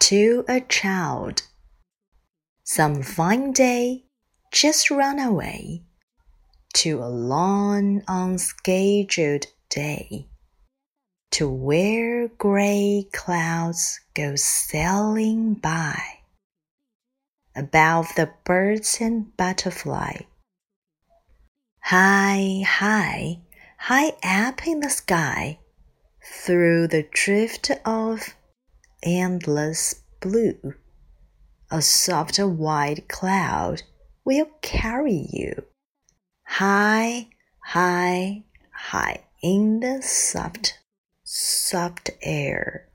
to a child. Some fine day, just run away to a long, unscheduled day, to where gray clouds go sailing by. Above the birds and butterfly. High, high, high up in the sky, through the drift of endless blue, a soft white cloud will carry you high, high, high in the soft, soft air.